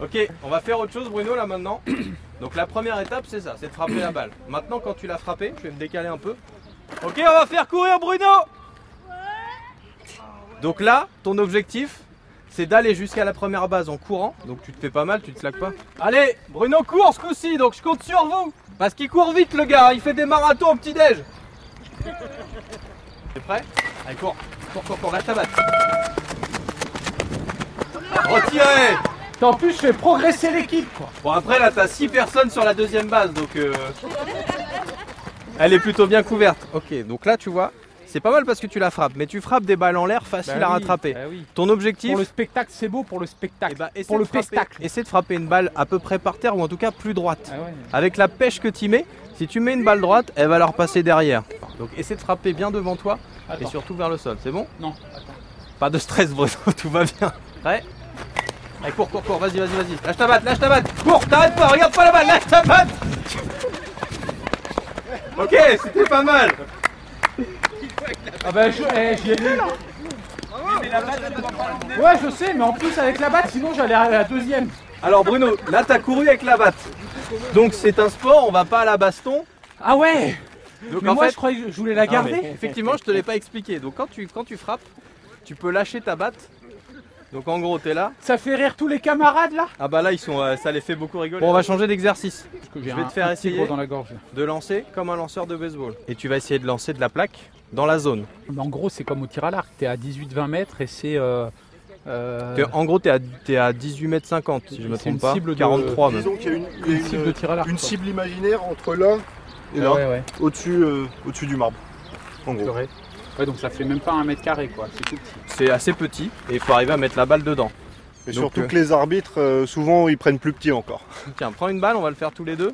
Ok, on va faire autre chose Bruno là maintenant. Donc la première étape c'est ça, c'est de frapper la balle. Maintenant quand tu l'as frappé, je vais me décaler un peu. Ok, on va faire courir Bruno Donc là, ton objectif, c'est d'aller jusqu'à la première base en courant. Donc tu te fais pas mal, tu te slaques pas. Allez, Bruno court ce coup-ci, donc je compte sur vous. Parce qu'il court vite le gars, il fait des marathons au petit-déj. T'es prêt? Allez, cours, cours, cours, cours, lâche ta batte. Retirez En plus, je fais progresser l'équipe, quoi. Bon après là t'as 6 personnes sur la deuxième base donc euh, elle est plutôt bien couverte. Ok donc là tu vois c'est pas mal parce que tu la frappes mais tu frappes des balles en l'air faciles Bah à oui, rattraper. bah oui. Ton objectif Pour le spectacle, c'est beau pour le spectacle. eh ben, essaie pour le frapper- pestacle. essaie de frapper une balle à peu près par terre ou en tout cas plus droite. Ah ouais. Avec la pêche que tu mets, si tu mets une balle droite, elle va leur passer derrière. Donc essaie de frapper bien devant toi et Attends. surtout vers le sol, c'est bon? Non, attends. Pas de stress Bruno, tout va bien. Prêt Allez cours, cours, cours, vas-y, vas-y, vas-y. Lâche ta batte, lâche ta batte. Cours, t'arrêtes pas, regarde pas la balle, lâche ta batte. Ok, c'était pas mal. Ah bah, je, eh, j'y ai mis. Ouais, je sais, mais en plus avec la batte, sinon j'allais à la deuxième. Alors Bruno, là t'as couru avec la batte. Donc c'est un sport, on va pas à la baston. Ah ouais Donc Mais en moi, fait, je croyais que je voulais la Non, mais garder. effectivement, je te l'ai pas expliqué. Donc quand tu, quand tu frappes, tu peux lâcher ta batte. Donc en gros, t'es là. Ça fait rire tous les camarades là Ah bah là, ils sont, euh, ça les fait beaucoup rigoler. Bon, on va changer d'exercice. Je vais te faire essayer. dans la gorge. De lancer comme un lanceur de baseball. Et tu vas essayer de lancer de la plaque dans la zone. Mais en gros, c'est comme au tir à l'arc. T'es à 18-20 mètres et c'est. euh, euh, En gros, t'es à, t'es à 18 mètres 50 si je me trompe pas. cible de- 43 même. Disons qu'il y a une, il y a une cible de tir à l'arc. une quoi. cible imaginaire entre là et là, Ouais, ouais, au-dessus euh, au-dessus du marbre. En gros. Ouais, donc ça fait même pas un mètre carré quoi. C'est tout petit. C'est assez petit et il faut arriver à mettre la balle dedans. Et Donc, surtout euh, que les arbitres, euh, souvent, ils prennent plus petit encore. Tiens, prends une balle, on va le faire tous les deux.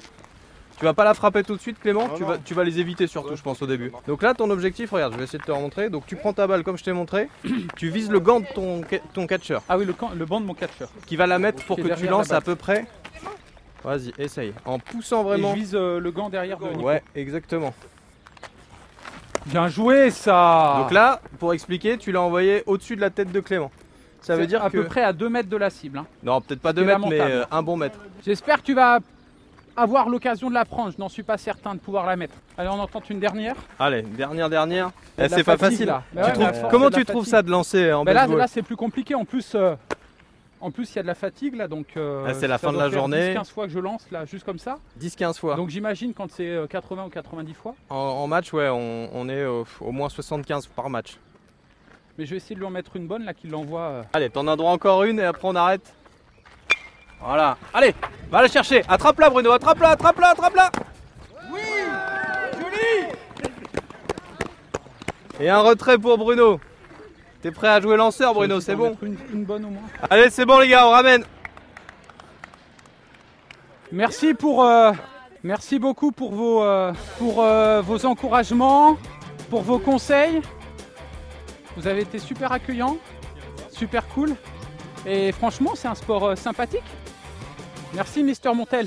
Tu vas pas la frapper tout de suite, Clément Non, tu, non. vas, tu vas les éviter surtout, je pense, au début. Donc là, ton objectif, regarde, je vais essayer de te remontrer. Donc tu prends ta balle comme je t'ai montré, tu vises le gant de ton, ton catcher Ah oui, le, camp- le banc de mon catcheur. qui va la mettre pour que tu la lances à peu près. Vas-y, essaye. En poussant Et vraiment. je vise euh, le gant derrière de Nico. Ouais, exactement. Bien joué ça Donc là, pour expliquer, tu l'as envoyé au-dessus de la tête de Clément. Ça veut C'est dire à que. peu près à 2 mètres de la cible. hein. Non, peut-être pas 2 C'était mètres, mais euh, un bon mètre. J'espère que tu vas avoir l'occasion de la prendre. Je n'en suis pas certain de pouvoir la mettre. Allez, on en tente une dernière. Allez, dernière, dernière. A Eh, c'est pas facile. là. Bah Tu ouais, trouves- mais à force, Comment c'est tu trouves ça de lancer en Mais là, baseball là c'est plus compliqué. En plus, euh, en plus, il y a de la fatigue là, donc. euh, Ah, c'est la fin de la journée. 10-15 fois que je lance là, juste comme ça. 10-15 fois. Donc j'imagine quand c'est euh, 80 ou 90 fois. En, en match, ouais, on, on est au, au moins 75 par match. Mais je vais essayer de lui en mettre une bonne là, qu'il l'envoie. euh. Allez, t'en as droit encore une et après on arrête. Voilà. Allez, va la chercher. Attrape-la, Bruno. Attrape-la, attrape-la, attrape-la. Oui Joli Et un retrait pour Bruno. T'es prêt à jouer lanceur, Bruno, c'est bon mettre Une, une bonne au moins. Allez, c'est bon, les gars, on ramène. Merci pour, euh, merci beaucoup pour vos, euh, pour euh, vos encouragements, pour vos conseils. Vous avez été super accueillants, super cool. Et franchement, c'est un sport euh, sympathique. Merci, Mister Montel.